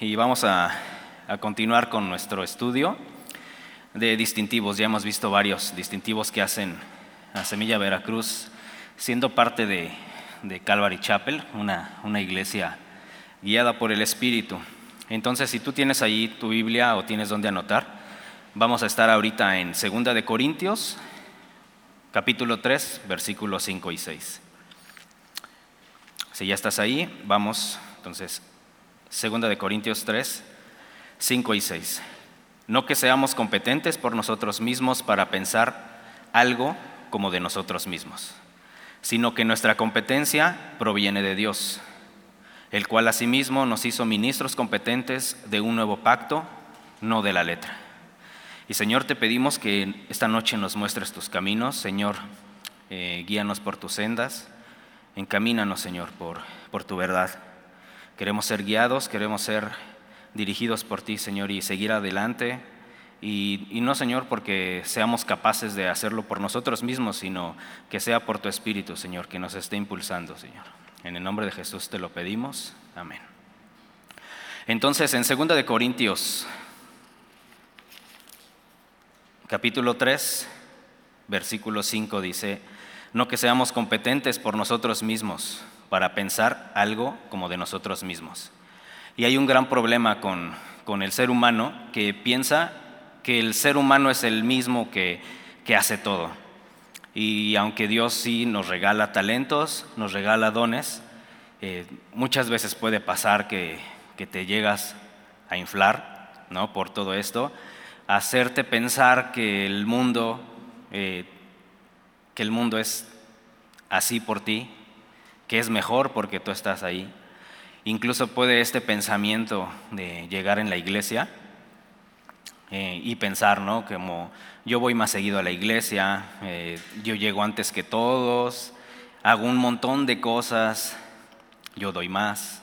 y vamos a, continuar con nuestro estudio de distintivos. Ya hemos visto varios distintivos que hacen a Semilla Veracruz, siendo parte de, Calvary Chapel, una, una iglesia guiada por el Espíritu. Entonces, si tú tienes ahí tu Biblia o tienes donde anotar, vamos a estar ahorita en 2 de Corintios, capítulo 3, versículos 5 y 6. Si ya estás ahí, vamos entonces Segunda de Corintios 3, 5 y 6. No que seamos competentes por nosotros mismos para pensar algo como de nosotros mismos, sino que nuestra competencia proviene de Dios, el cual asimismo nos hizo ministros competentes de un nuevo pacto, no de la letra. Y Señor, te pedimos que esta noche nos muestres tus caminos, Señor, eh, guíanos por tus sendas, encamínanos, Señor, por, por tu verdad. Queremos ser guiados, queremos ser dirigidos por ti, Señor, y seguir adelante. Y, no, Señor, porque seamos capaces de hacerlo por nosotros mismos, sino que sea por tu Espíritu, Señor, que nos esté impulsando, Señor. En el nombre de Jesús te lo pedimos. Amén. Entonces, en 2 de Corintios, capítulo 3, versículo 5 dice, no que seamos competentes por nosotros mismos para pensar algo como de nosotros mismos. Y hay un gran problema con, el ser humano que piensa que el ser humano es el mismo que, hace todo. Y aunque Dios sí nos regala talentos, nos regala dones, eh, muchas veces puede pasar que, te llegas a inflar ¿no? por todo esto, hacerte pensar que el mundo, eh, que el mundo es así por ti, que es mejor porque tú estás ahí. Incluso puede este pensamiento de llegar en la iglesia eh, y pensar, ¿no? Como yo voy más seguido a la iglesia, eh, yo llego antes que todos, hago un montón de cosas, yo doy más.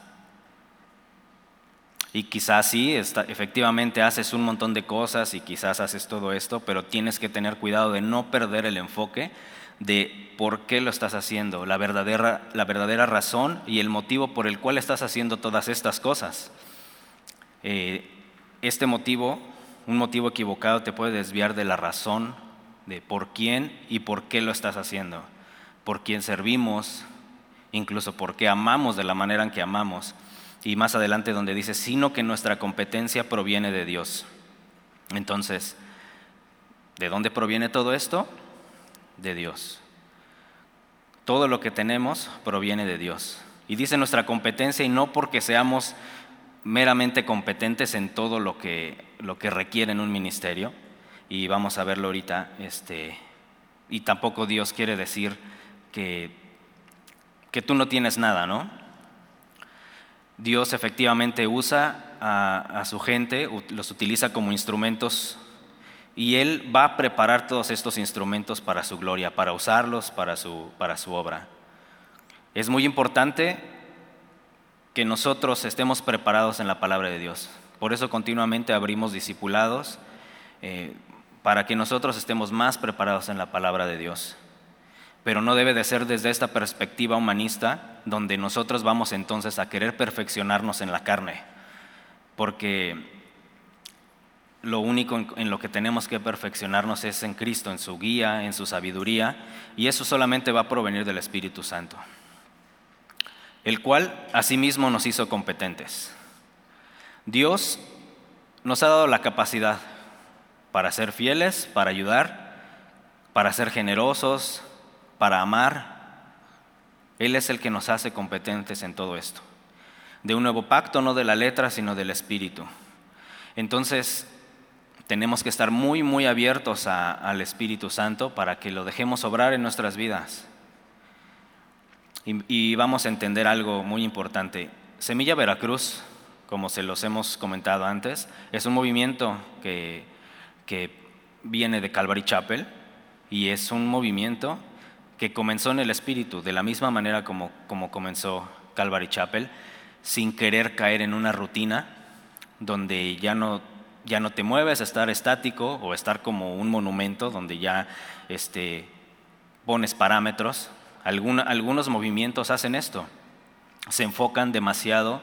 Y quizás sí, efectivamente haces un montón de cosas y quizás haces todo esto, pero tienes que tener cuidado de no perder el enfoque de por qué lo estás haciendo, la verdadera, la verdadera razón y el motivo por el cual estás haciendo todas estas cosas. Eh, este motivo, un motivo equivocado, te puede desviar de la razón de por quién y por qué lo estás haciendo, por quién servimos, incluso por qué amamos de la manera en que amamos. Y más adelante donde dice, sino que nuestra competencia proviene de Dios. Entonces, ¿de dónde proviene todo esto? De Dios. Todo lo que tenemos proviene de Dios. Y dice nuestra competencia y no porque seamos meramente competentes en todo lo que, lo que requiere en un ministerio. Y vamos a verlo ahorita. Este, y tampoco Dios quiere decir que, que tú no tienes nada, ¿no? Dios efectivamente usa a, a su gente, los utiliza como instrumentos y Él va a preparar todos estos instrumentos para su gloria, para usarlos para su, para su obra. Es muy importante que nosotros estemos preparados en la palabra de Dios. Por eso continuamente abrimos discipulados, eh, para que nosotros estemos más preparados en la palabra de Dios. Pero no debe de ser desde esta perspectiva humanista, donde nosotros vamos entonces a querer perfeccionarnos en la carne, porque lo único en, lo que tenemos que perfeccionarnos es en Cristo, en su guía, en su sabiduría, y eso solamente va a provenir del Espíritu Santo, el cual asimismo nos hizo competentes. Dios nos ha dado la capacidad para ser fieles, para ayudar, para ser generosos, para amar. Él es el que nos hace competentes en todo esto. De un nuevo pacto, no de la letra, sino del Espíritu. Entonces, tenemos que estar muy, muy abiertos al Espíritu Santo para que lo dejemos obrar en nuestras vidas. Y, vamos a entender algo muy importante. Semilla Veracruz, como se los hemos comentado antes, es un movimiento que, que viene de Calvary Chapel y es un movimiento que comenzó en el Espíritu, de la misma manera como, como comenzó Calvary Chapel, sin querer caer en una rutina donde ya no ya no te mueves, estar estático o estar como un monumento donde ya este, pones parámetros. algunos movimientos hacen esto, se enfocan demasiado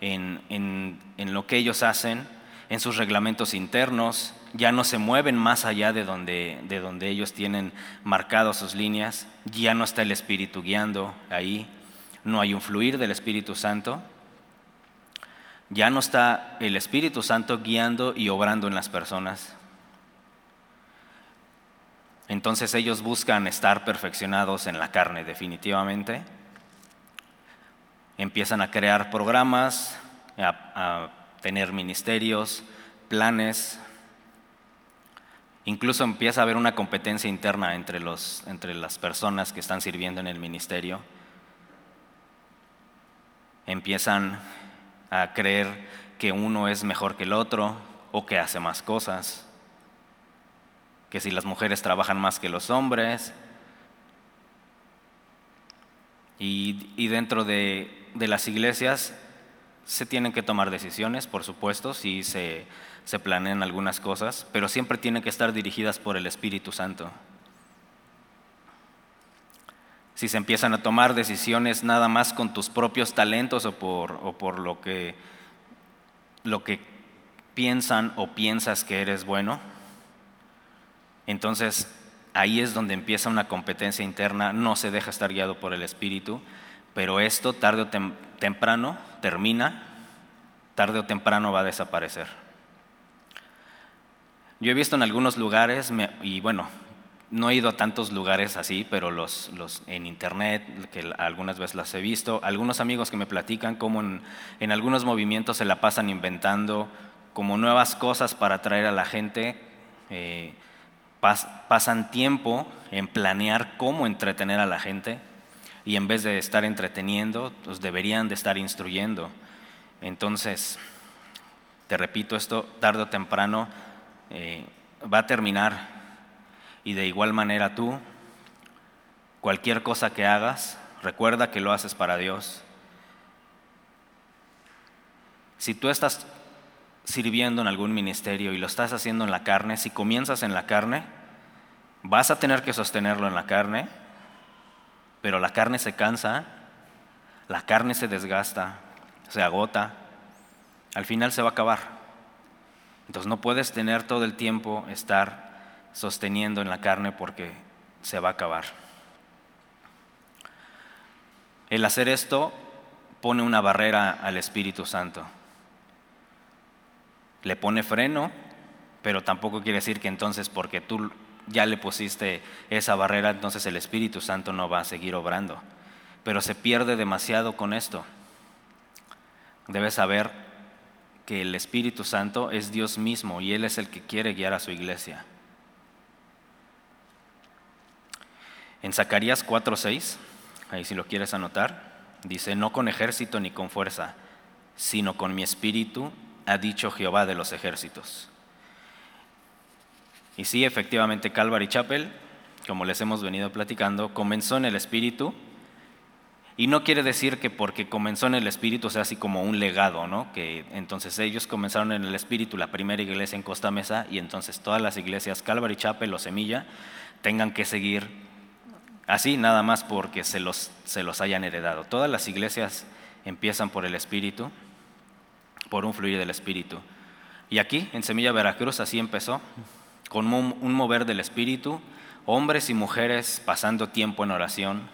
en, en lo que ellos hacen, en sus reglamentos internos, ya no se mueven más allá de donde, de donde ellos tienen marcadas sus líneas, ya no está el Espíritu guiando ahí, no hay un fluir del Espíritu Santo, ya no está el Espíritu Santo guiando y obrando en las personas. Entonces ellos buscan estar perfeccionados en la carne definitivamente. Empiezan a crear programas, a, tener ministerios, planes. Incluso empieza a haber una competencia interna entre, los, entre las personas que están sirviendo en el ministerio. Empiezan a creer que uno es mejor que el otro o que hace más cosas, que si las mujeres trabajan más que los hombres. Y, dentro de, las iglesias se tienen que tomar decisiones, por supuesto, si se, planean algunas cosas, pero siempre tienen que estar dirigidas por el Espíritu Santo. Si se empiezan a tomar decisiones nada más con tus propios talentos o por, o por lo, que, lo que piensan o piensas que eres bueno, entonces ahí es donde empieza una competencia interna, no se deja estar guiado por el Espíritu, pero esto tarde o temprano termina, tarde o temprano va a desaparecer. Yo he visto en algunos lugares, y bueno, no he ido a tantos lugares así, pero los, en internet, que algunas veces las he visto, algunos amigos que me platican cómo en, algunos movimientos se la pasan inventando como nuevas cosas para atraer a la gente, eh, pasan tiempo en planear cómo entretener a la gente y en vez de estar entreteniendo, pues deberían de estar instruyendo. Entonces, te repito, esto tarde o temprano eh, va a terminar. Y de igual manera tú, cualquier cosa que hagas, recuerda que lo haces para Dios. Si tú estás sirviendo en algún ministerio y lo estás haciendo en la carne, si comienzas en la carne, vas a tener que sostenerlo en la carne pero la carne se cansa, la carne se desgasta, se agota, al final se va a acabar. Entonces no puedes tener todo el tiempo estar sosteniendo en la carne porque se va a acabar. El hacer esto pone una barrera al Espíritu Santo. Le pone freno, pero tampoco quiere decir que entonces porque tú ya le pusiste esa barrera, entonces el Espíritu Santo no va a seguir obrando. Pero se pierde demasiado con esto. Debes saber que el Espíritu Santo es Dios mismo y Él es el que quiere guiar a su iglesia. En Zacarías 4:6, ahí si lo quieres anotar, dice, no con ejército ni con fuerza, sino con mi espíritu, ha dicho Jehová de los ejércitos. Y sí, efectivamente, Calvary Chapel, como les hemos venido platicando, comenzó en el Espíritu. Y no quiere decir que porque comenzó en el Espíritu sea así como un legado, ¿no? Que entonces ellos comenzaron en el Espíritu, la primera iglesia en Costa Mesa, y entonces todas las iglesias Calvary Chapel o Semilla tengan que seguir así, nada más porque se los, se los hayan heredado. Todas las iglesias empiezan por el Espíritu, por un fluir del Espíritu. Y aquí, en Semilla Veracruz, así empezó con un mover del Espíritu, hombres y mujeres pasando tiempo en oración.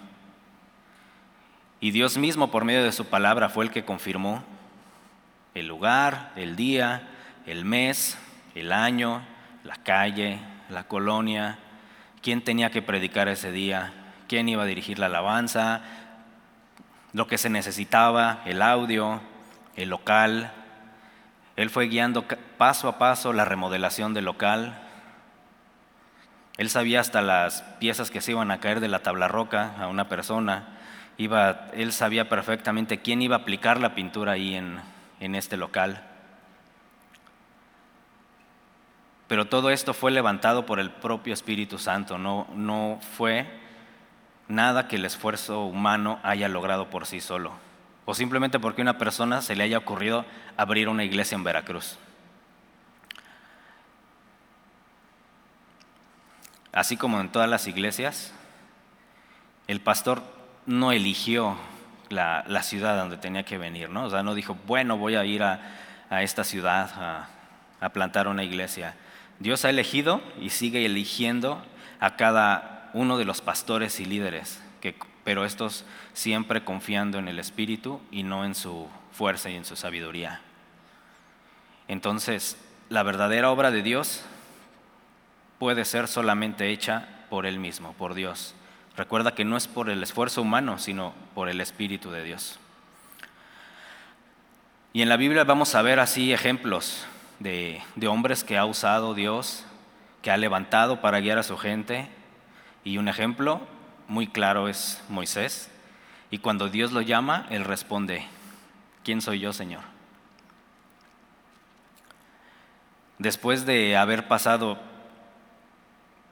Y Dios mismo, por medio de su palabra, fue el que confirmó el lugar, el día, el mes, el año, la calle, la colonia, quién tenía que predicar ese día, quién iba a dirigir la alabanza, lo que se necesitaba, el audio, el local. Él fue guiando paso a paso la remodelación del local, él sabía hasta las piezas que se iban a caer de la tabla roca a una persona. Iba, él sabía perfectamente quién iba a aplicar la pintura ahí en, en este local. Pero todo esto fue levantado por el propio Espíritu Santo, no, no fue nada que el esfuerzo humano haya logrado por sí solo, o simplemente porque a una persona se le haya ocurrido abrir una iglesia en Veracruz. así como en todas las iglesias, el pastor no eligió la, ciudad donde tenía que venir, ¿no? O sea, no dijo, bueno, voy a ir a, esta ciudad a, a plantar una iglesia. Dios ha elegido y sigue eligiendo a cada uno de los pastores y líderes, que, pero estos siempre confiando en el Espíritu y no en su fuerza y en su sabiduría. Entonces, la verdadera obra de Dios puede ser solamente hecha por Él mismo, por Dios. Recuerda que no es por el esfuerzo humano, sino por el Espíritu de Dios. Y en la Biblia vamos a ver así ejemplos de, de, hombres que ha usado Dios, que ha levantado para guiar a su gente. Y un ejemplo muy claro es Moisés. Y cuando Dios lo llama, él responde, ¿quién soy yo, Señor? Después de haber pasado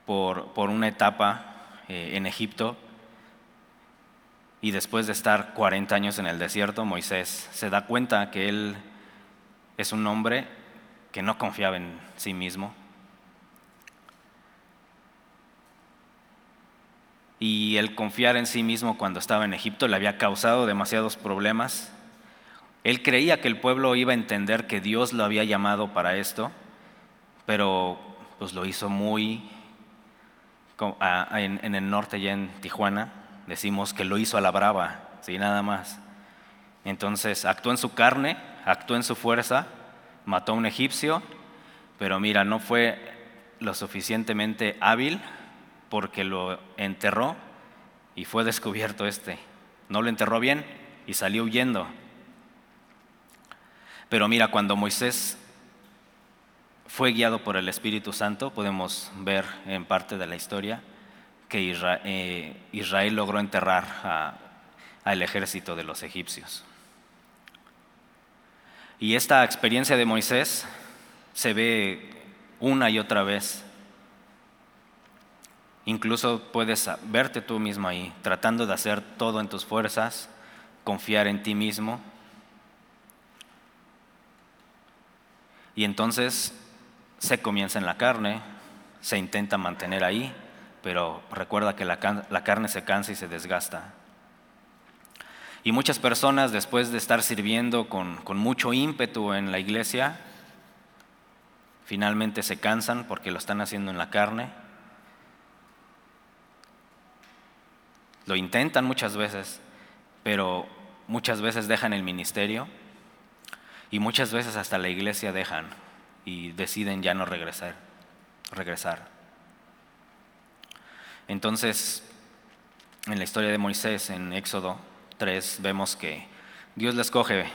por, por una etapa eh, en Egipto. Y después de estar 40 años en el desierto, Moisés se da cuenta que él es un hombre que no confiaba en sí mismo. Y el confiar en sí mismo cuando estaba en Egipto le había causado demasiados problemas. Él creía que el pueblo iba a entender que Dios lo había llamado para esto, pero pues lo hizo muy en, el norte, ya en Tijuana, decimos que lo hizo a la brava, ¿sí? nada más. Entonces actuó en su carne, actuó en su fuerza, mató a un egipcio, pero mira, no fue lo suficientemente hábil porque lo enterró y fue descubierto este. No lo enterró bien y salió huyendo. Pero mira, cuando Moisés fue guiado por el Espíritu Santo, podemos ver en parte de la historia que eh, Israel, logró enterrar al ejército de los egipcios. Y esta experiencia de Moisés se ve una y otra vez. Incluso puedes verte tú mismo ahí, tratando de hacer todo en tus fuerzas, confiar en ti mismo. Y entonces se comienza en la carne, se intenta mantener ahí, pero recuerda que la, carne se cansa y se desgasta. Y muchas personas después de estar sirviendo con, mucho ímpetu en la iglesia, finalmente se cansan porque lo están haciendo en la carne. Lo intentan muchas veces, pero muchas veces dejan el ministerio y muchas veces hasta la iglesia dejan y deciden ya no regresar. regresar. Entonces, en la historia de Moisés, en Éxodo 3, vemos que Dios le escoge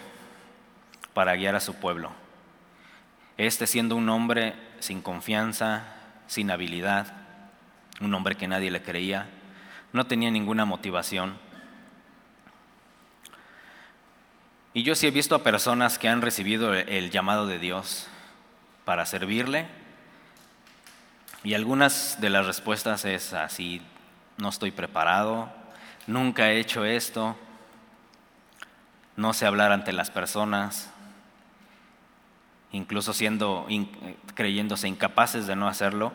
para guiar a su pueblo. Este siendo un hombre sin confianza, sin habilidad, un hombre que nadie le creía, no tenía ninguna motivación. Y yo sí he visto a personas que han recibido el llamado de Dios, para servirle? Y algunas de las respuestas es así, no estoy preparado, nunca he hecho esto, no sé hablar ante las personas, incluso siendo creyéndose incapaces de no hacerlo.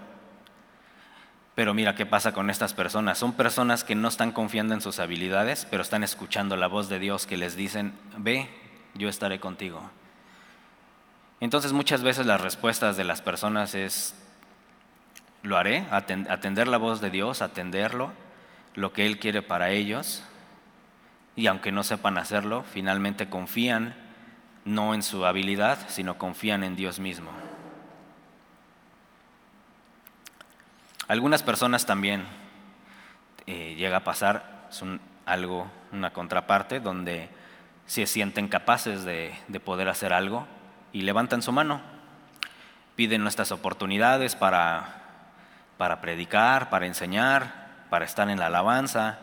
Pero mira qué pasa con estas personas. Son personas que no están confiando en sus habilidades, pero están escuchando la voz de Dios que les dicen, ve, yo estaré contigo. Entonces muchas veces las respuestas de las personas es, lo haré, atender la voz de Dios, atenderlo, lo que Él quiere para ellos, y aunque no sepan hacerlo, finalmente confían no en su habilidad, sino confían en Dios mismo. Algunas personas también eh, llega a pasar algo, una contraparte, donde se sienten capaces de poder hacer algo, y levantan su mano. Piden nuestras oportunidades para, para predicar, para enseñar, para estar en la alabanza.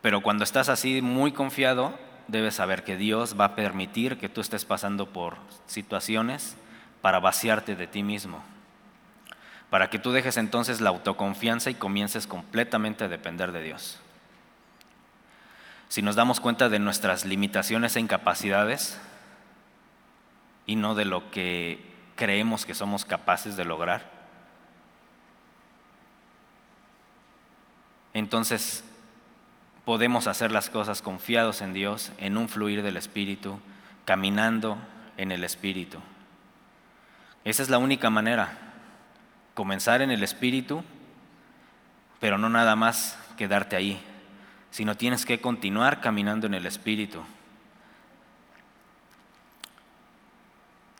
Pero cuando estás así muy confiado, debes saber que Dios va a permitir que tú estés pasando por situaciones para vaciarte de ti mismo. Para que tú dejes entonces la autoconfianza y comiences completamente a depender de Dios. Si nos damos cuenta de nuestras limitaciones e incapacidades, y no de lo que creemos que somos capaces de lograr. Entonces, podemos hacer las cosas confiados en Dios, en un fluir del Espíritu, caminando en el Espíritu. Esa es la única manera, comenzar en el Espíritu, pero no nada más quedarte ahí, sino tienes que continuar caminando en el Espíritu.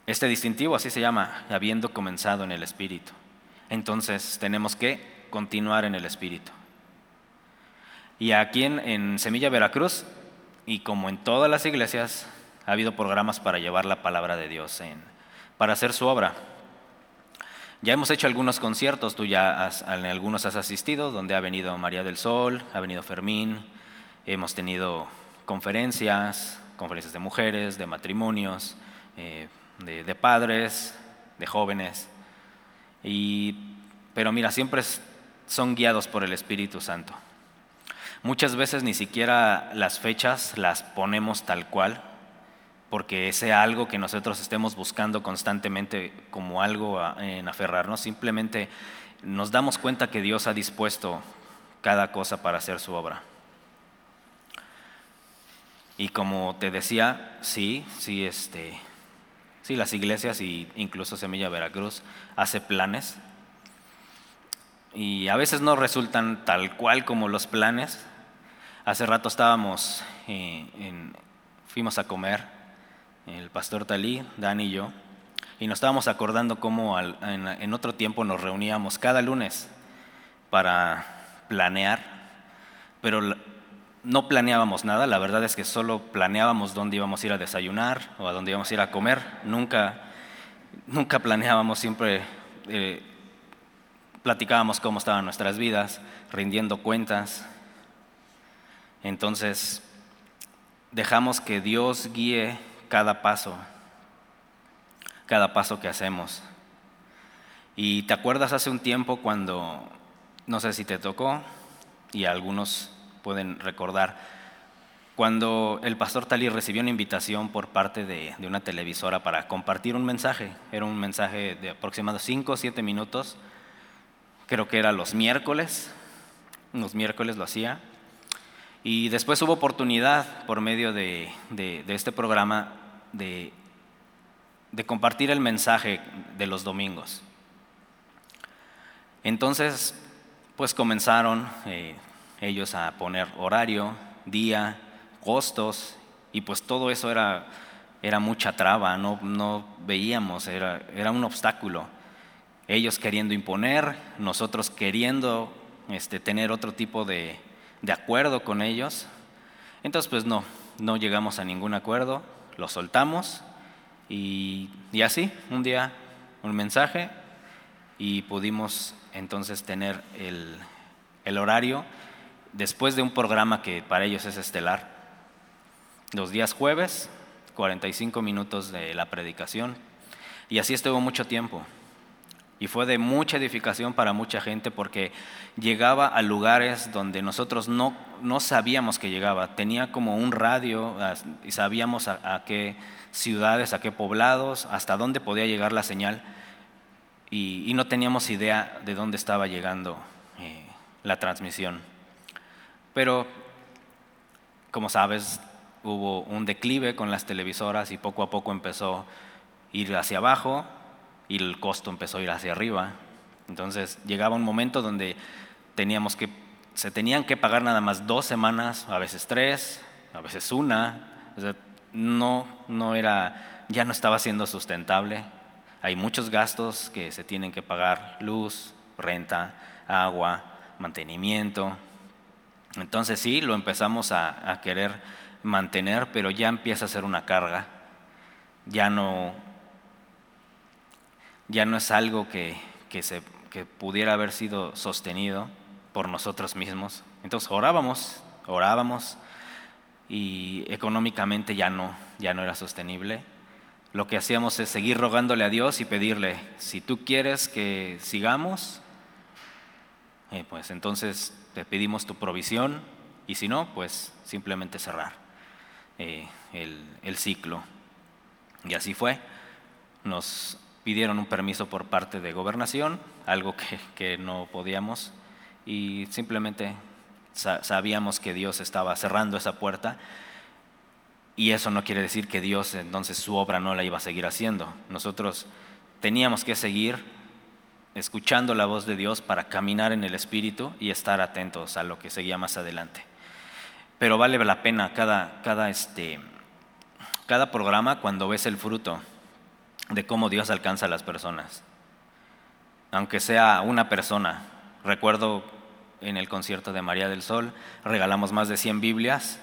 Este distintivo así se llama, habiendo comenzado en el Espíritu. Entonces tenemos que continuar en el Espíritu. Y aquí en, Semilla Veracruz, y como en todas las iglesias, ha habido programas para llevar la palabra de Dios, en, para hacer su obra. Ya hemos hecho algunos conciertos, tú ya en algunos has asistido, donde ha venido María del Sol, ha venido Fermín, hemos tenido conferencias, conferencias de mujeres, de matrimonios, eh, de, padres, de jóvenes. pero mira, siempre son guiados por el Espíritu Santo. Muchas veces ni siquiera las fechas las ponemos tal cual, porque sea algo que nosotros estemos buscando constantemente como algo en aferrarnos, simplemente nos damos cuenta que Dios ha dispuesto cada cosa para hacer su obra. Y como te decía, sí, sí, este, sí, las iglesias e incluso Semilla Veracruz hace planes. Y a veces no resultan tal cual como los planes, Hace rato estábamos, eh, fuimos a comer, el pastor Talí, Dani y yo, y nos estábamos acordando cómo en, otro tiempo nos reuníamos cada lunes para planear, pero no planeábamos nada, la verdad es que solo planeábamos dónde íbamos a ir a desayunar o a dónde íbamos a ir a comer, nunca, nunca planeábamos, siempre eh, platicábamos cómo estaban nuestras vidas, rindiendo cuentas, entonces, dejamos que Dios guíe cada paso, cada paso que hacemos. Y te acuerdas hace un tiempo cuando, no sé si te tocó, y algunos pueden recordar, cuando el pastor Talí recibió una invitación por parte de, una televisora para compartir un mensaje, era un mensaje de aproximadamente 5 o 7 minutos, creo que era los miércoles, los miércoles lo hacía, y después hubo oportunidad por medio de, este programa de, compartir el mensaje de los domingos. Entonces, pues comenzaron eh, ellos a poner horario, día, costos, y pues todo eso era, era mucha traba, no, no veíamos, era, era, un obstáculo. Ellos queriendo imponer, nosotros queriendo este, tener otro tipo de, de acuerdo con ellos. Entonces, pues no, no llegamos a ningún acuerdo, lo soltamos y, así, un día, un mensaje y pudimos entonces tener el, el horario después de un programa que para ellos es estelar. Los días jueves, 45 minutos de la predicación. Y así estuvo mucho tiempo. Y fue de mucha edificación para mucha gente porque llegaba a lugares donde nosotros no, no sabíamos que llegaba. Tenía como un radio y sabíamos a, qué ciudades, a qué poblados, hasta dónde podía llegar la señal. Y, no teníamos idea de dónde estaba llegando eh, la transmisión. Pero, como sabes, hubo un declive con las televisoras y poco a poco empezó a ir hacia abajo y el costo empezó a ir hacia arriba. Entonces llegaba un momento donde teníamos que, se tenían que pagar nada más dos semanas, a veces tres, a veces una. no, no era, ya no estaba siendo sustentable. Hay muchos gastos que se tienen que pagar, luz, renta, agua, mantenimiento. Entonces sí, lo empezamos a, a querer mantener, pero ya empieza a ser una carga. Ya no, ya no es algo que, se, pudiera haber sido sostenido por nosotros mismos. Entonces orábamos, orábamos y económicamente ya no, ya no era sostenible. Lo que hacíamos es seguir rogándole a Dios y pedirle, si tú quieres que sigamos, eh, pues entonces te pedimos tu provisión y si no, pues simplemente cerrar eh, el, el ciclo. Y así fue. Nos pidieron un permiso por parte de gobernación, algo que, no podíamos, y simplemente sabíamos que Dios estaba cerrando esa puerta y eso no quiere decir que Dios entonces su obra no la iba a seguir haciendo. Nosotros teníamos que seguir escuchando la voz de Dios para caminar en el Espíritu y estar atentos a lo que seguía más adelante. Pero vale la pena cada, cada, este, cada programa cuando ves el fruto de cómo Dios alcanza a las personas. Aunque sea una persona. Recuerdo en el concierto de María del Sol, regalamos más de 100 Biblias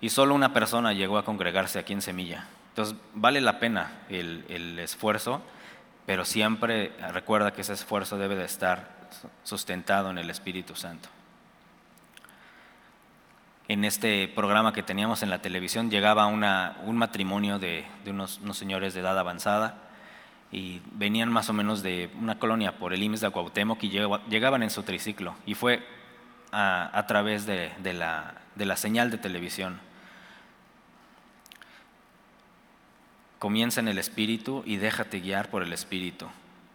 y solo una persona llegó a congregarse aquí en Semilla. Entonces, vale la pena el, esfuerzo, pero siempre recuerda que ese esfuerzo debe de estar sustentado en el Espíritu Santo. En este programa que teníamos en la televisión llegaba un matrimonio de, unos, señores de edad avanzada y venían más o menos de una colonia por el IMSS de Cuauhtémoc y llegaban en su triciclo y fue a, través de la señal de televisión. Comienza en el Espíritu y déjate guiar por el Espíritu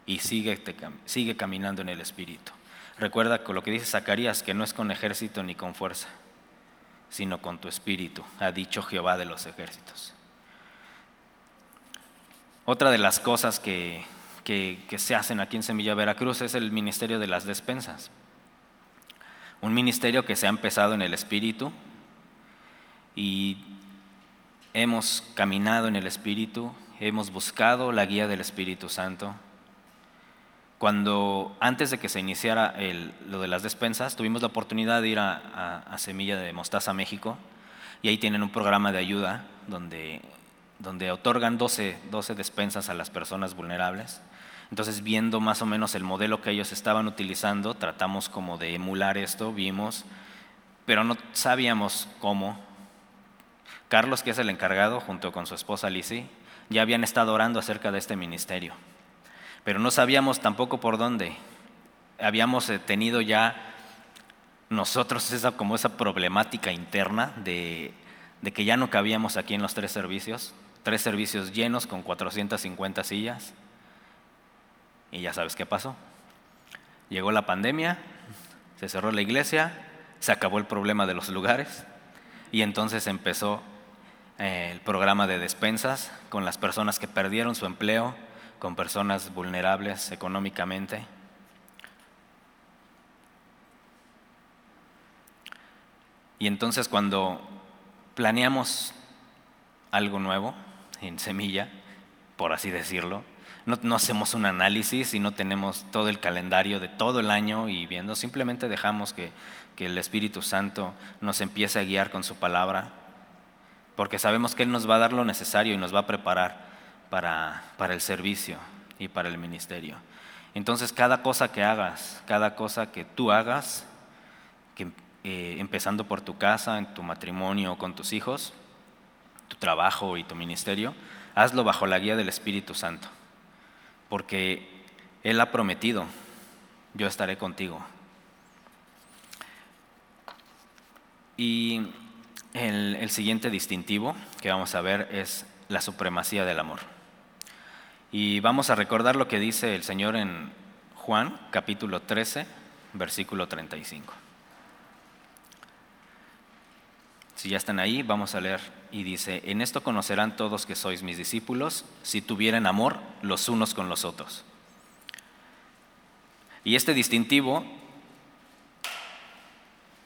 y sigue, sigue caminando en el Espíritu. Recuerda con lo que dice Zacarías, que no es con ejército ni con fuerza, sino con tu Espíritu, ha dicho Jehová de los ejércitos. Otra de las cosas que, que, se hacen aquí en Semilla Veracruz es el ministerio de las despensas. Un ministerio que se ha empezado en el Espíritu y hemos caminado en el Espíritu, hemos buscado la guía del Espíritu Santo. Cuando antes de que se iniciara lo de las despensas, tuvimos la oportunidad de ir a, Semilla de Mostaza, México, y ahí tienen un programa de ayuda donde, donde otorgan 12, 12 despensas a las personas vulnerables. Entonces, viendo más o menos el modelo que ellos estaban utilizando, tratamos como de emular esto, vimos, pero no sabíamos cómo, Carlos, que es el encargado, junto con su esposa Lizzie, ya habían estado orando acerca de este ministerio, pero no sabíamos tampoco por dónde. Habíamos eh, tenido ya nosotros esa, como esa problemática interna de, de que ya no cabíamos aquí en los tres servicios, tres servicios llenos con 450 sillas. Y ya sabes qué pasó. Llegó la pandemia, se cerró la iglesia, se acabó el problema de los lugares y entonces empezó eh, el programa de despensas con las personas que perdieron su empleo, con personas vulnerables económicamente. Y entonces cuando planeamos algo nuevo en semilla, por así decirlo, no, hacemos un análisis y no tenemos todo el calendario de todo el año y viendo, simplemente dejamos que, que el Espíritu Santo nos empiece a guiar con su palabra porque sabemos que Él nos va a dar lo necesario y nos va a preparar para, el servicio y para el ministerio. Entonces, cada cosa que hagas, cada cosa que tú hagas, eh, empezando por tu casa, en tu matrimonio, con tus hijos, tu trabajo y tu ministerio, hazlo bajo la guía del Espíritu Santo, porque Él ha prometido, yo estaré contigo. Y el, siguiente distintivo que vamos a ver es la supremacía del amor. Y vamos a recordar lo que dice el Señor en Juan capítulo 13, versículo 35. Si ya están ahí, vamos a leer. Y dice, en esto conocerán todos que sois mis discípulos, si tuvieren amor los unos con los otros. Y este distintivo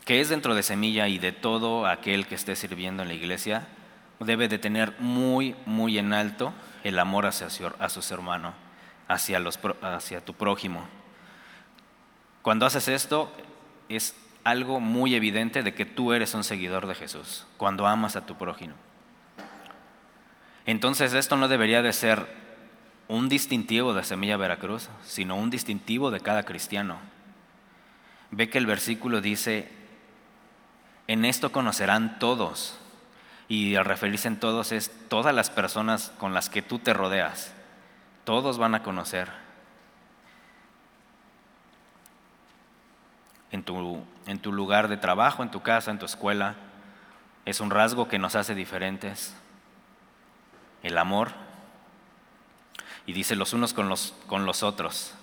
que es dentro de Semilla y de todo aquel que esté sirviendo en la iglesia, debe de tener muy, muy en alto el amor hacia, a sus hermanos, hacia tu prójimo. Cuando haces esto, es algo muy evidente de que tú eres un seguidor de Jesús, cuando amas a tu prójimo. Entonces esto no debería de ser un distintivo de Semilla Veracruz, sino un distintivo de cada cristiano. Ve que el versículo dice, en esto conocerán todos. Y al referirse en todos es todas las personas con las que tú te rodeas. Todos van a conocer. En tu, en tu lugar de trabajo, en tu casa, en tu escuela. Es un rasgo que nos hace diferentes. El amor. Y dice los unos con los, con los otros.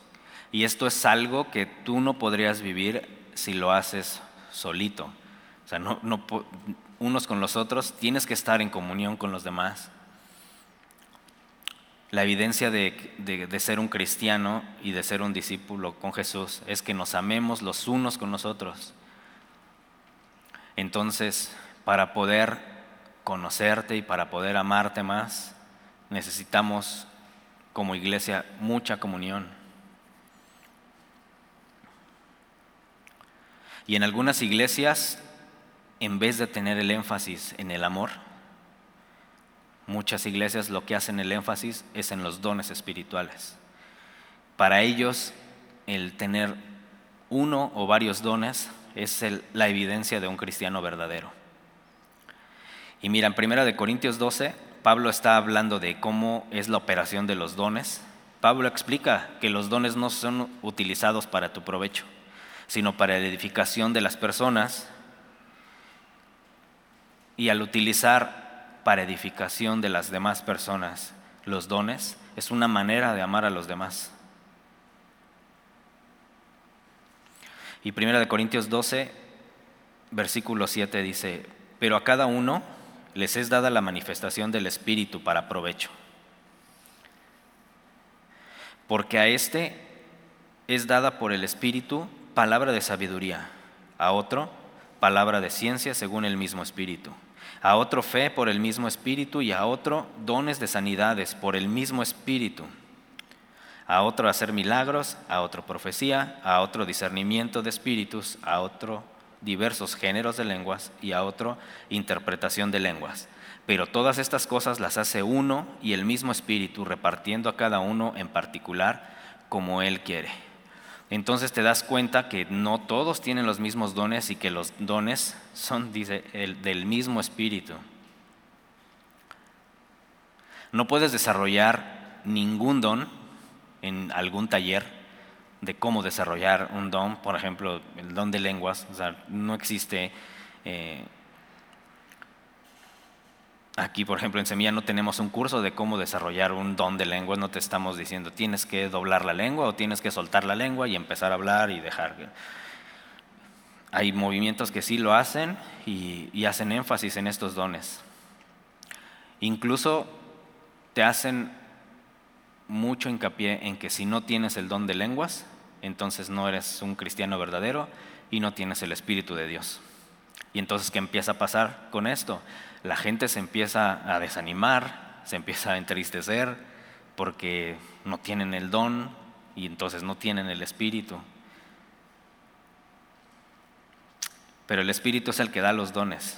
Y esto es algo que tú no podrías vivir si lo haces solito O sea, no, no, unos con los otros, tienes que estar en comunión con los demás. La evidencia de, de, ser un cristiano y de ser un discípulo con Jesús es que nos amemos los unos con los otros. Entonces, para poder conocerte y para poder amarte más, necesitamos como iglesia mucha comunión. Y en algunas iglesias, en vez de tener el énfasis en el amor, muchas iglesias lo que hacen el énfasis es en los dones espirituales. Para ellos, el tener uno o varios dones es la evidencia de un cristiano verdadero. Y mira, en 1 Corintios 12, Pablo está hablando de cómo es la operación de los dones. Pablo explica que los dones no son utilizados para tu provecho, sino para la edificación de las personas. Y al utilizar para edificación de las demás personas los dones, es una manera de amar a los demás. Y 1 Corintios 12, versículo 7 dice, pero a cada uno les es dada la manifestación del Espíritu para provecho. Porque a este es dada por el Espíritu palabra de sabiduría, a otro palabra de ciencia según el mismo Espíritu, a otro fe por el mismo Espíritu y a otro dones de sanidades por el mismo Espíritu a otro hacer milagros, a otro profecía, a otro discernimiento de espíritus, a otro diversos géneros de lenguas y a otro interpretación de lenguas. Pero todas estas cosas las hace uno y el mismo espíritu, repartiendo a cada uno en particular como él quiere. Entonces te das cuenta que no todos tienen los mismos dones y que los dones son dice, el, del mismo espíritu. No puedes desarrollar ningún don en algún taller de cómo desarrollar un don, por ejemplo, el don de lenguas, o sea, no existe... Eh, aquí, por ejemplo, en Semilla no tenemos un curso de cómo desarrollar un don de lenguas, no te estamos diciendo tienes que doblar la lengua o tienes que soltar la lengua y empezar a hablar y dejar. Hay movimientos que sí lo hacen y, hacen énfasis en estos dones. Incluso te hacen mucho hincapié en que si no tienes el don de lenguas, entonces no eres un cristiano verdadero y no tienes el Espíritu de Dios. Y entonces, ¿qué empieza a pasar con esto? La gente se empieza a desanimar, se empieza a entristecer porque no tienen el don y entonces no tienen el Espíritu. Pero el Espíritu es el que da los dones.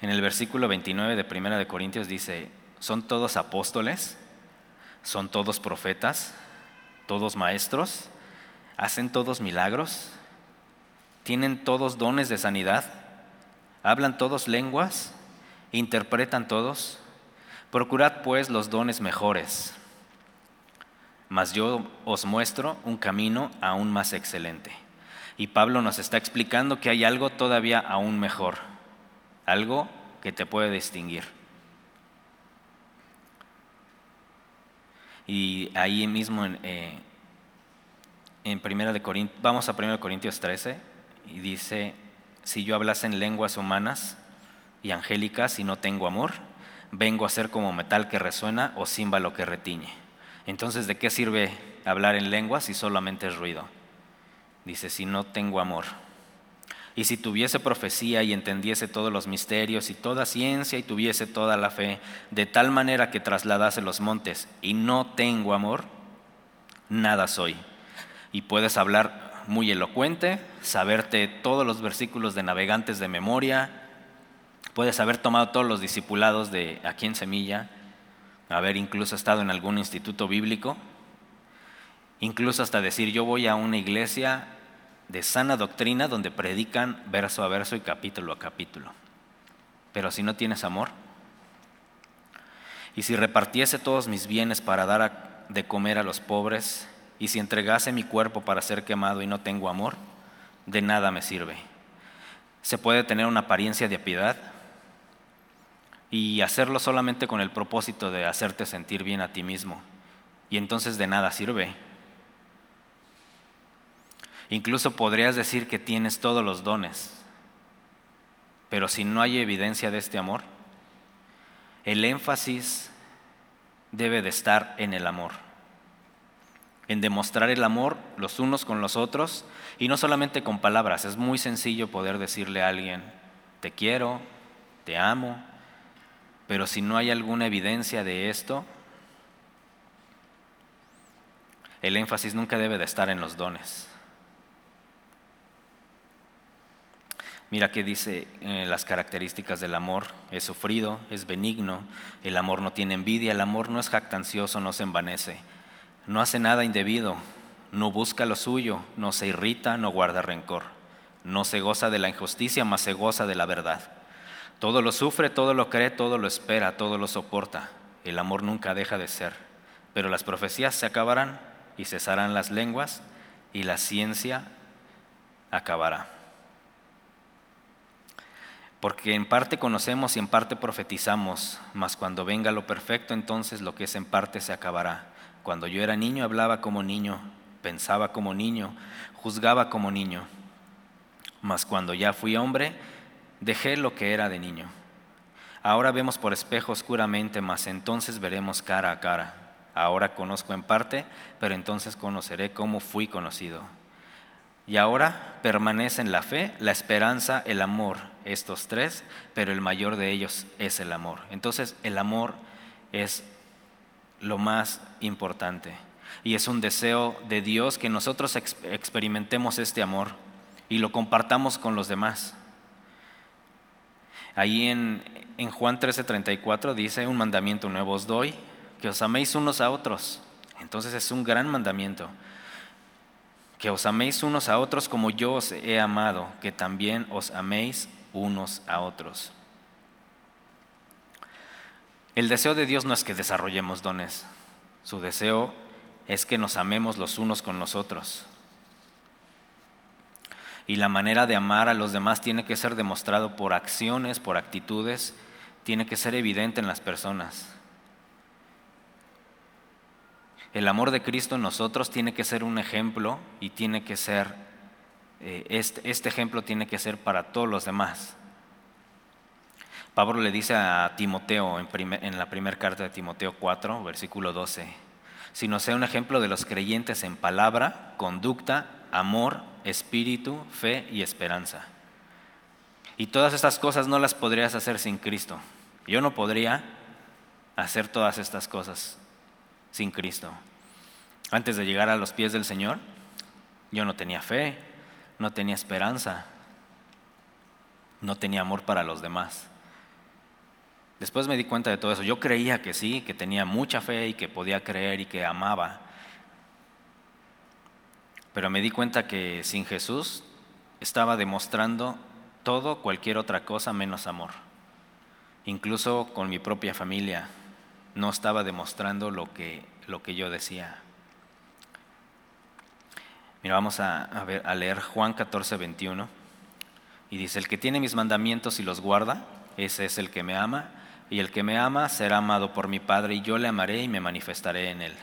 En el versículo 29 de Primera de Corintios dice, ¿Son todos apóstoles? ¿Son todos profetas? ¿Todos maestros? ¿Hacen todos milagros? ¿Tienen todos dones de sanidad? ¿Hablan todos lenguas? ¿Interpretan todos? Procurad pues los dones mejores, mas yo os muestro un camino aún más excelente. Y Pablo nos está explicando que hay algo todavía aún mejor, algo que te puede distinguir. Y ahí mismo en, eh, en primera de Corintios, vamos a 1 Corintios 13 y dice, si yo hablase en lenguas humanas y angélicas y no tengo amor, vengo a ser como metal que resuena o címbalo que retiñe. Entonces, ¿de qué sirve hablar en lenguas si solamente es ruido? Dice, si no tengo amor. Y si tuviese profecía y entendiese todos los misterios y toda ciencia y tuviese toda la fe, de tal manera que trasladase los montes y no tengo amor, nada soy. Y puedes hablar muy elocuente, saberte todos los versículos de navegantes de memoria, puedes haber tomado todos los discipulados de aquí en Semilla, haber incluso estado en algún instituto bíblico, incluso hasta decir yo voy a una iglesia de sana doctrina donde predican verso a verso y capítulo a capítulo. Pero si no tienes amor, y si repartiese todos mis bienes para dar de comer a los pobres, y si entregase mi cuerpo para ser quemado y no tengo amor, de nada me sirve. Se puede tener una apariencia de piedad y hacerlo solamente con el propósito de hacerte sentir bien a ti mismo, y entonces de nada sirve Incluso podrías decir que tienes todos los dones, pero si no hay evidencia de este amor, el énfasis debe de estar en el amor, en demostrar el amor los unos con los otros y no solamente con palabras. Es muy sencillo poder decirle a alguien, te quiero, te amo, pero si no hay alguna evidencia de esto, el énfasis nunca debe de estar en los dones. Mira qué dice eh, las características del amor. Es sufrido, es benigno, el amor no tiene envidia, el amor no es jactancioso, no se envanece, no hace nada indebido, no busca lo suyo, no se irrita, no guarda rencor, no se goza de la injusticia, mas se goza de la verdad. Todo lo sufre, todo lo cree, todo lo espera, todo lo soporta. El amor nunca deja de ser. Pero las profecías se acabarán y cesarán las lenguas y la ciencia acabará porque en parte conocemos y en parte profetizamos, mas cuando venga lo perfecto, entonces lo que es en parte se acabará. Cuando yo era niño hablaba como niño, pensaba como niño, juzgaba como niño, mas cuando ya fui hombre, dejé lo que era de niño. Ahora vemos por espejo oscuramente, mas entonces veremos cara a cara. Ahora conozco en parte, pero entonces conoceré cómo fui conocido. Y ahora permanecen la fe, la esperanza, el amor, estos tres, pero el mayor de ellos es el amor. Entonces el amor es lo más importante. Y es un deseo de Dios que nosotros experimentemos este amor y lo compartamos con los demás. Ahí en, en Juan 13:34 dice, un mandamiento nuevo os doy, que os améis unos a otros. Entonces es un gran mandamiento que os améis unos a otros como yo os he amado, que también os améis unos a otros. El deseo de Dios no es que desarrollemos dones, su deseo es que nos amemos los unos con los otros. Y la manera de amar a los demás tiene que ser demostrado por acciones, por actitudes, tiene que ser evidente en las personas. El amor de Cristo en nosotros tiene que ser un ejemplo y tiene que ser, eh, este, este, ejemplo tiene que ser para todos los demás. Pablo le dice a Timoteo en, la primera carta de Timoteo 4, versículo 12, si no sea un ejemplo de los creyentes en palabra, conducta, amor, espíritu, fe y esperanza. Y todas estas cosas no las podrías hacer sin Cristo. Yo no podría hacer todas estas cosas sin Cristo. Antes de llegar a los pies del Señor, yo no tenía fe, no tenía esperanza, no tenía amor para los demás. Después me di cuenta de todo eso. Yo creía que sí, que tenía mucha fe y que podía creer y que amaba. Pero me di cuenta que sin Jesús estaba demostrando todo, cualquier otra cosa menos amor. Incluso con mi propia familia, no estaba demostrando lo que, lo que yo decía. Mira, vamos a, ver, a leer Juan 14, 21. Y dice, el que tiene mis mandamientos y los guarda, ese es el que me ama, y el que me ama será amado por mi Padre, y yo le amaré y me manifestaré en él.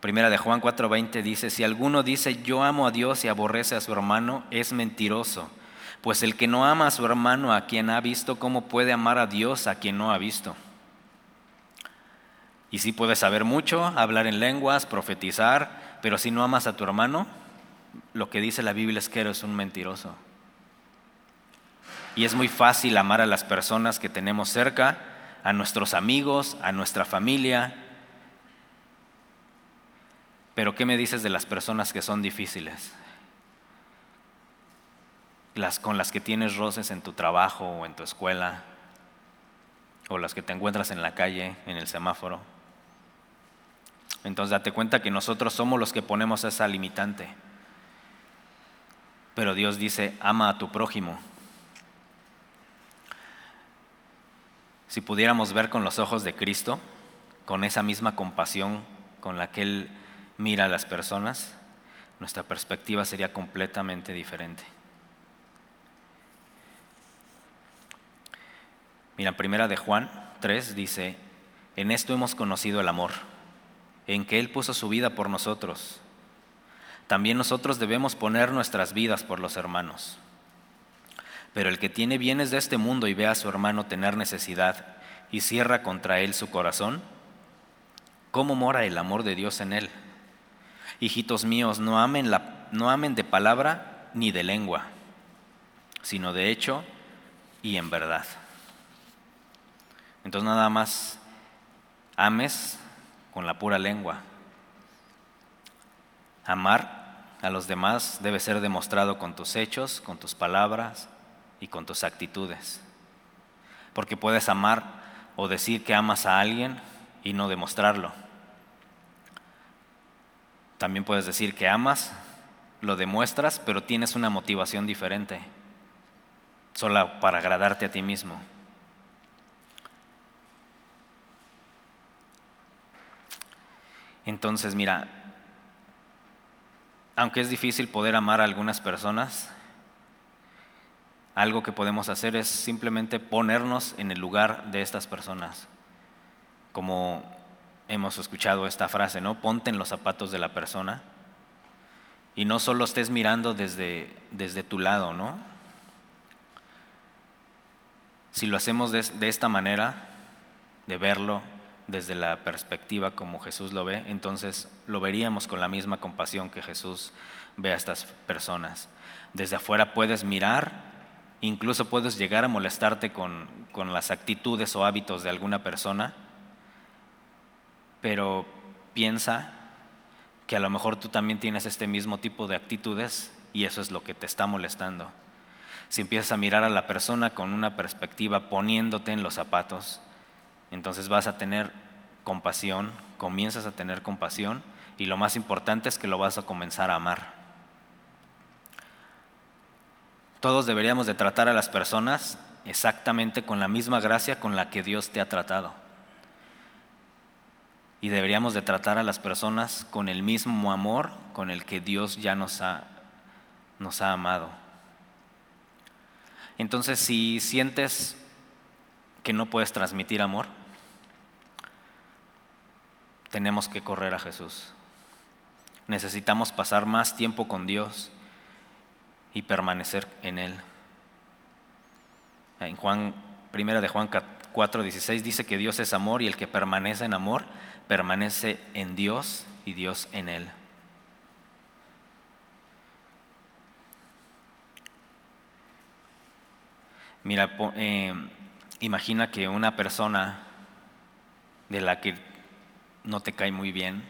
Primera de Juan 4:20 dice, si alguno dice yo amo a Dios y aborrece a su hermano, es mentiroso pues el que no ama a su hermano a quien ha visto, ¿cómo puede amar a Dios a quien no ha visto? Y si puedes saber mucho, hablar en lenguas, profetizar, pero si no amas a tu hermano, lo que dice la Biblia es que eres un mentiroso. Y es muy fácil amar a las personas que tenemos cerca, a nuestros amigos, a nuestra familia. Pero ¿qué me dices de las personas que son difíciles? Con las que tienes roces en tu trabajo o en tu escuela, o las que te encuentras en la calle, en el semáforo. Entonces date cuenta que nosotros somos los que ponemos esa limitante. Pero Dios dice, ama a tu prójimo. Si pudiéramos ver con los ojos de Cristo, con esa misma compasión con la que Él mira a las personas, nuestra perspectiva sería completamente diferente. Mira, primera de Juan 3 dice, en esto hemos conocido el amor, en que Él puso su vida por nosotros. También nosotros debemos poner nuestras vidas por los hermanos. Pero el que tiene bienes de este mundo y ve a su hermano tener necesidad y cierra contra él su corazón, ¿cómo mora el amor de Dios en él? Hijitos míos, no amen, la, no amen de palabra ni de lengua, sino de hecho y en verdad. Entonces nada más ames con la pura lengua. Amar a los demás debe ser demostrado con tus hechos, con tus palabras y con tus actitudes. Porque puedes amar o decir que amas a alguien y no demostrarlo. También puedes decir que amas, lo demuestras, pero tienes una motivación diferente, solo para agradarte a ti mismo. Entonces, mira, aunque es difícil poder amar a algunas personas, algo que podemos hacer es simplemente ponernos en el lugar de estas personas. Como hemos escuchado esta frase, ¿no? Ponte en los zapatos de la persona y no solo estés mirando desde, desde tu lado, ¿no? Si lo hacemos de, de esta manera, de verlo, desde la perspectiva como Jesús lo ve, entonces lo veríamos con la misma compasión que Jesús ve a estas personas. Desde afuera puedes mirar, incluso puedes llegar a molestarte con, con las actitudes o hábitos de alguna persona, pero piensa que a lo mejor tú también tienes este mismo tipo de actitudes y eso es lo que te está molestando. Si empiezas a mirar a la persona con una perspectiva poniéndote en los zapatos, entonces vas a tener compasión, comienzas a tener compasión y lo más importante es que lo vas a comenzar a amar. Todos deberíamos de tratar a las personas exactamente con la misma gracia con la que Dios te ha tratado. Y deberíamos de tratar a las personas con el mismo amor con el que Dios ya nos ha, nos ha amado. Entonces, si sientes que no puedes transmitir amor, tenemos que correr a Jesús. Necesitamos pasar más tiempo con Dios y permanecer en Él. En Juan, primera de Juan 4:16 dice que Dios es amor y el que permanece en amor permanece en Dios y Dios en Él. Mira, eh, Imagina que una persona de la que no te cae muy bien,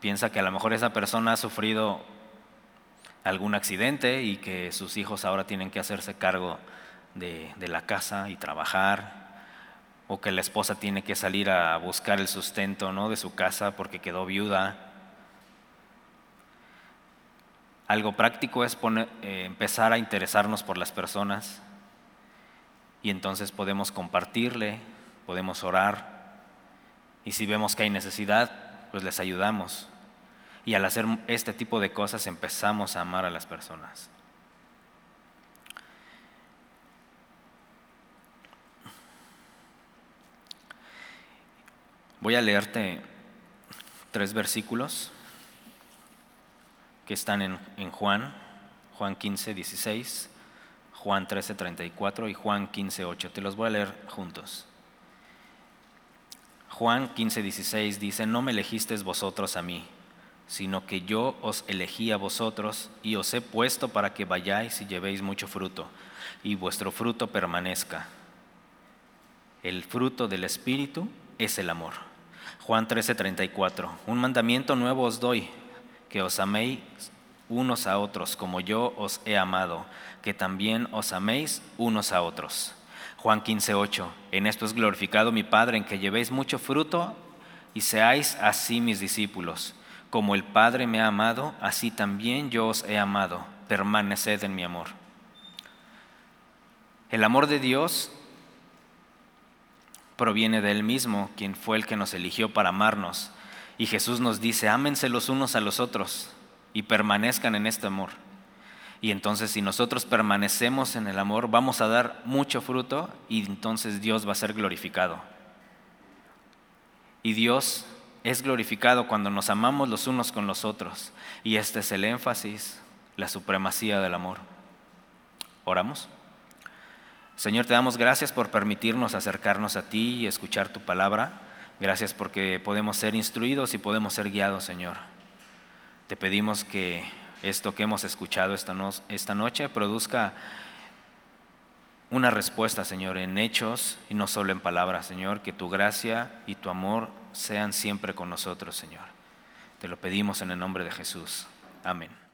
piensa que a lo mejor esa persona ha sufrido algún accidente y que sus hijos ahora tienen que hacerse cargo de, la casa y trabajar, o que la esposa tiene que salir a buscar el sustento ¿no? de su casa porque quedó viuda. Algo práctico es eh, empezar a interesarnos por las personas, y entonces podemos compartirle, podemos orar y si vemos que hay necesidad, pues les ayudamos. Y al hacer este tipo de cosas empezamos a amar a las personas. Voy a leerte tres versículos que están en, Juan, Juan 15, 16 Juan 13:34 y Juan 15:8. Te los voy a leer juntos. Juan 15:16 dice, no me elegisteis vosotros a mí, sino que yo os elegí a vosotros y os he puesto para que vayáis y llevéis mucho fruto, y vuestro fruto permanezca. El fruto del Espíritu es el amor. Juan 13:34, un mandamiento nuevo os doy, que os améis unos a otros como yo os he amado que también os améis unos a otros. Juan 15:8, en esto es glorificado mi Padre, en que llevéis mucho fruto y seáis así mis discípulos. Como el Padre me ha amado, así también yo os he amado. Permaneced en mi amor. El amor de Dios proviene de Él mismo, quien fue el que nos eligió para amarnos. Y Jesús nos dice, ámense los unos a los otros y permanezcan en este amor. Y entonces si nosotros permanecemos en el amor, vamos a dar mucho fruto y entonces Dios va a ser glorificado. Y Dios es glorificado cuando nos amamos los unos con los otros. Y este es el énfasis, la supremacía del amor. Oramos. Señor, te damos gracias por permitirnos acercarnos a ti y escuchar tu palabra. Gracias porque podemos ser instruidos y podemos ser guiados, Señor. Te pedimos que esto que hemos escuchado esta, esta noche produzca una respuesta, Señor, en hechos y no solo en palabras, Señor, que tu gracia y tu amor sean siempre con nosotros, Señor. Te lo pedimos en el nombre de Jesús. Amén.